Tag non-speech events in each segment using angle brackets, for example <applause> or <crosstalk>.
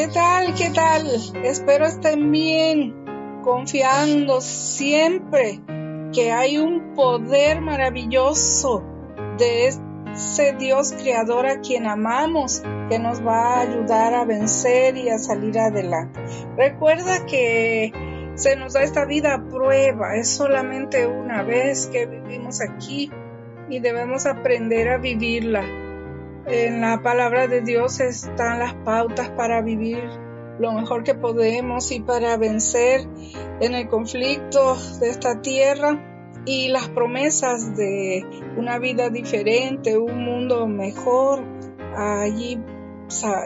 ¿Qué tal? ¿Qué tal? Espero estén bien, confiando siempre que hay un poder maravilloso de ese Dios creador a quien amamos que nos va a ayudar a vencer y a salir adelante. Recuerda que se nos da esta vida a prueba, es solamente una vez que vivimos aquí y debemos aprender a vivirla en la palabra de Dios están las pautas para vivir lo mejor que podemos y para vencer en el conflicto de esta tierra y las promesas de una vida diferente, un mundo mejor. Allí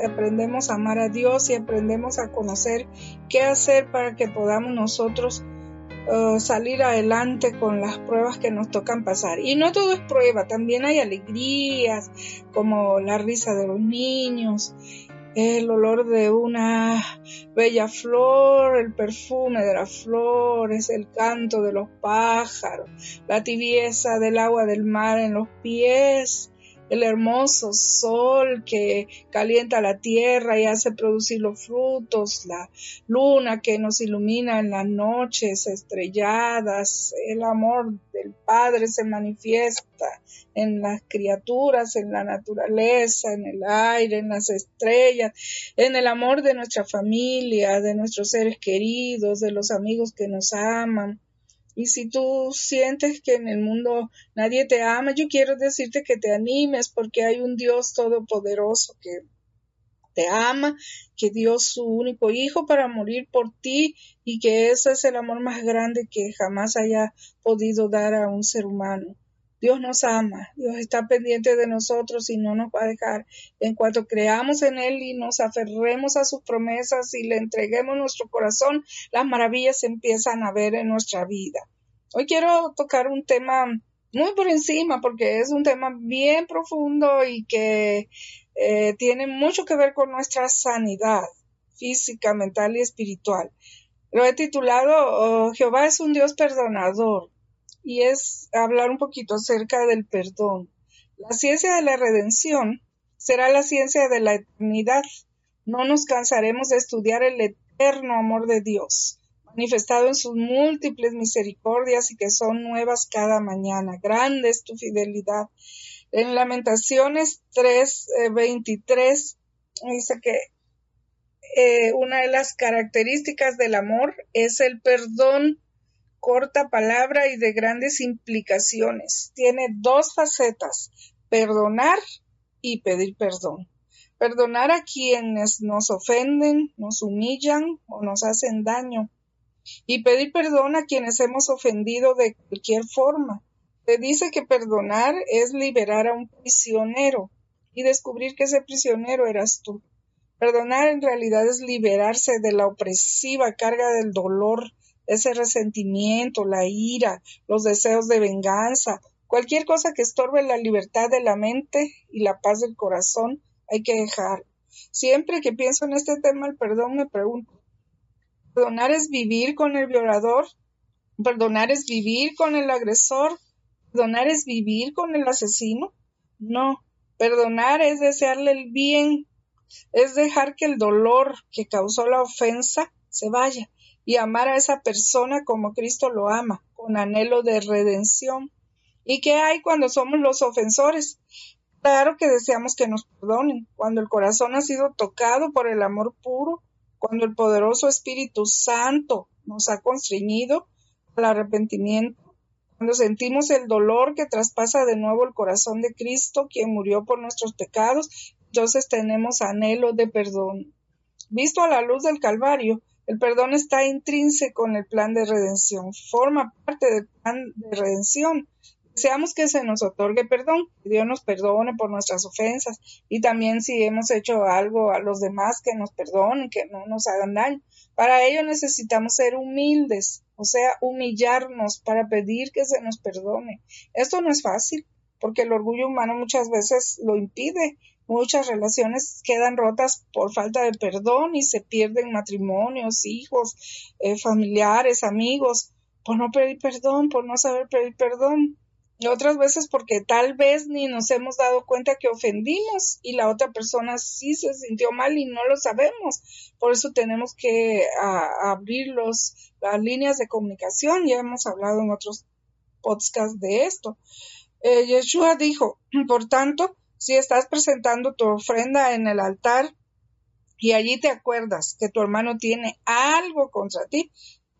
aprendemos a amar a Dios y aprendemos a conocer qué hacer para que podamos nosotros Uh, salir adelante con las pruebas que nos tocan pasar. Y no todo es prueba, también hay alegrías, como la risa de los niños, el olor de una bella flor, el perfume de las flores, el canto de los pájaros, la tibieza del agua del mar en los pies, el hermoso sol que calienta la tierra y hace producir los frutos, la luna que nos ilumina en las noches estrelladas, el amor del Padre se manifiesta en las criaturas, en la naturaleza, en el aire, en las estrellas, en el amor de nuestra familia, de nuestros seres queridos, de los amigos que nos aman y si tú sientes que en el mundo nadie te ama, yo quiero decirte que te animes porque hay un Dios todopoderoso que te ama, que dio su único hijo para morir por ti y que ese es el amor más grande que jamás haya podido dar a un ser humano. Dios nos ama, Dios está pendiente de nosotros y no nos va a dejar. En cuanto creamos en Él y nos aferremos a sus promesas y le entreguemos nuestro corazón, las maravillas se empiezan a ver en nuestra vida. Hoy quiero tocar un tema muy por encima porque es un tema bien profundo y que eh, tiene mucho que ver con nuestra sanidad física, mental y espiritual. Lo he titulado oh, Jehová es un Dios perdonador y es hablar un poquito acerca del perdón. La ciencia de la redención será la ciencia de la eternidad. No nos cansaremos de estudiar el eterno amor de Dios, manifestado en sus múltiples misericordias y que son nuevas cada mañana. Grande es tu fidelidad. En Lamentaciones 3:23 eh, dice que eh, una de las características del amor es el perdón corta palabra y de grandes implicaciones. Tiene dos facetas, perdonar y pedir perdón. Perdonar a quienes nos ofenden, nos humillan o nos hacen daño. Y pedir perdón a quienes hemos ofendido de cualquier forma. Se dice que perdonar es liberar a un prisionero y descubrir que ese prisionero eras tú. Perdonar en realidad es liberarse de la opresiva carga del dolor ese resentimiento, la ira, los deseos de venganza, cualquier cosa que estorbe la libertad de la mente y la paz del corazón, hay que dejar. Siempre que pienso en este tema, el perdón, me pregunto, ¿perdonar es vivir con el violador? ¿Perdonar es vivir con el agresor? ¿Perdonar es vivir con el asesino? No, perdonar es desearle el bien, es dejar que el dolor que causó la ofensa se vaya y amar a esa persona como Cristo lo ama, con anhelo de redención. ¿Y qué hay cuando somos los ofensores? Claro que deseamos que nos perdonen, cuando el corazón ha sido tocado por el amor puro, cuando el poderoso Espíritu Santo nos ha constreñido al arrepentimiento, cuando sentimos el dolor que traspasa de nuevo el corazón de Cristo, quien murió por nuestros pecados, entonces tenemos anhelo de perdón. Visto a la luz del Calvario, el perdón está intrínseco en el plan de redención, forma parte del plan de redención. Deseamos que se nos otorgue perdón, que Dios nos perdone por nuestras ofensas y también si hemos hecho algo a los demás que nos perdonen, que no nos hagan daño. Para ello necesitamos ser humildes, o sea, humillarnos para pedir que se nos perdone. Esto no es fácil, porque el orgullo humano muchas veces lo impide. Muchas relaciones quedan rotas por falta de perdón y se pierden matrimonios, hijos, eh, familiares, amigos, por no pedir perdón, por no saber pedir perdón otras veces porque tal vez ni nos hemos dado cuenta que ofendimos y la otra persona sí se sintió mal y no lo sabemos. Por eso tenemos que abrir los, las líneas de comunicación. Ya hemos hablado en otros podcasts de esto. Eh, Yeshua dijo, por tanto, si estás presentando tu ofrenda en el altar y allí te acuerdas que tu hermano tiene algo contra ti,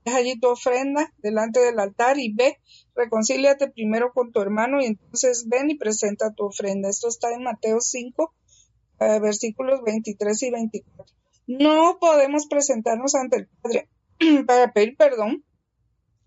deja allí tu ofrenda delante del altar y ve reconcíliate primero con tu hermano y entonces ven y presenta tu ofrenda. Esto está en Mateo 5, eh, versículos 23 y 24. No podemos presentarnos ante el Padre <clears throat> para pedir perdón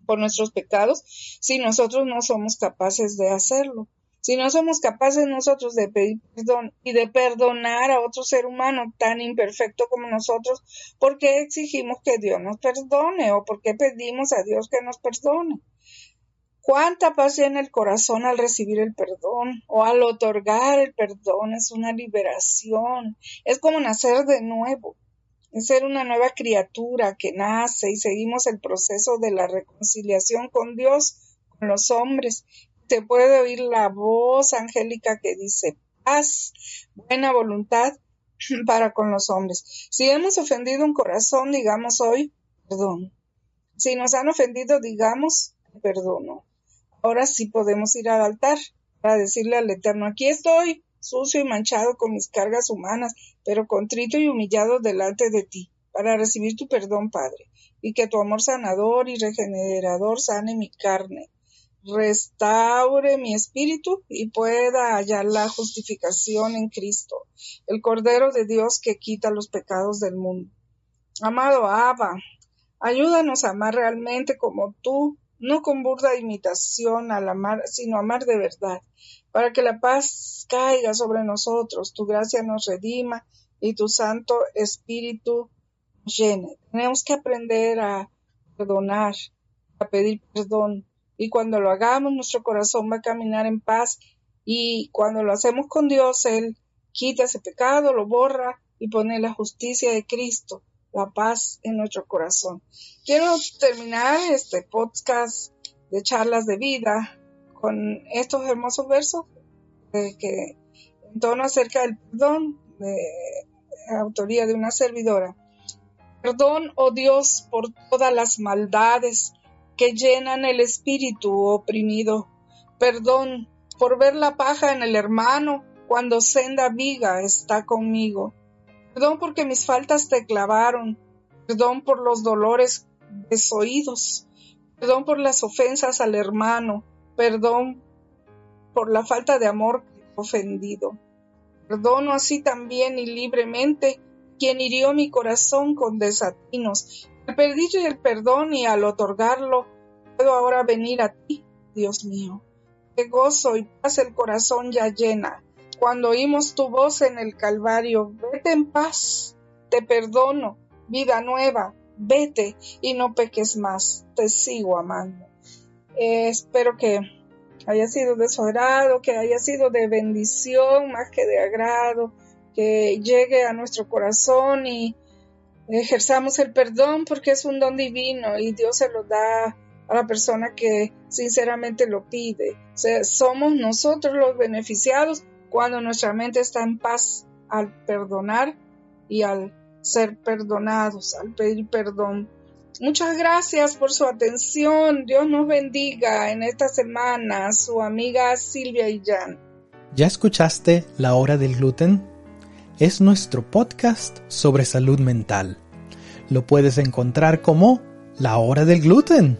por nuestros pecados si nosotros no somos capaces de hacerlo. Si no somos capaces nosotros de pedir perdón y de perdonar a otro ser humano tan imperfecto como nosotros, ¿por qué exigimos que Dios nos perdone o por qué pedimos a Dios que nos perdone? Cuánta paz en el corazón al recibir el perdón o al otorgar el perdón. Es una liberación. Es como nacer de nuevo. Es ser una nueva criatura que nace y seguimos el proceso de la reconciliación con Dios, con los hombres. Te puede oír la voz angélica que dice paz, buena voluntad <clears throat> para con los hombres. Si hemos ofendido un corazón, digamos hoy, perdón. Si nos han ofendido, digamos, perdono. Ahora sí podemos ir al altar para decirle al Eterno, aquí estoy, sucio y manchado con mis cargas humanas, pero contrito y humillado delante de ti, para recibir tu perdón, Padre, y que tu amor sanador y regenerador sane mi carne, restaure mi espíritu y pueda hallar la justificación en Cristo, el Cordero de Dios que quita los pecados del mundo. Amado Abba, ayúdanos a amar realmente como tú no con burda imitación al amar, sino amar de verdad, para que la paz caiga sobre nosotros, tu gracia nos redima y tu Santo Espíritu llene. Tenemos que aprender a perdonar, a pedir perdón, y cuando lo hagamos, nuestro corazón va a caminar en paz, y cuando lo hacemos con Dios, Él quita ese pecado, lo borra y pone la justicia de Cristo la paz en nuestro corazón. Quiero terminar este podcast de charlas de vida con estos hermosos versos que en tono acerca del perdón de autoría de una servidora. Perdón, oh Dios, por todas las maldades que llenan el espíritu oprimido. Perdón por ver la paja en el hermano cuando senda viga está conmigo. Perdón porque mis faltas te clavaron. Perdón por los dolores desoídos. Perdón por las ofensas al hermano. Perdón por la falta de amor que ofendido. Perdono así también y libremente quien hirió mi corazón con desatinos. Al perdillo y el perdón y al otorgarlo, puedo ahora venir a ti, Dios mío. Que gozo y paz el corazón ya llena cuando oímos tu voz en el Calvario, vete en paz, te perdono, vida nueva, vete y no peques más, te sigo amando. Eh, espero que haya sido de su agrado, que haya sido de bendición más que de agrado, que llegue a nuestro corazón y ejerzamos el perdón porque es un don divino y Dios se lo da a la persona que sinceramente lo pide. somos nosotros los beneficiados cuando nuestra mente está en paz al perdonar y al ser perdonados, al pedir perdón. Muchas gracias por su atención. Dios nos bendiga en esta semana. Su amiga Silvia Jan. ¿Ya escuchaste La Hora del Gluten? Es nuestro podcast sobre salud mental. Lo puedes encontrar como La Hora del Gluten.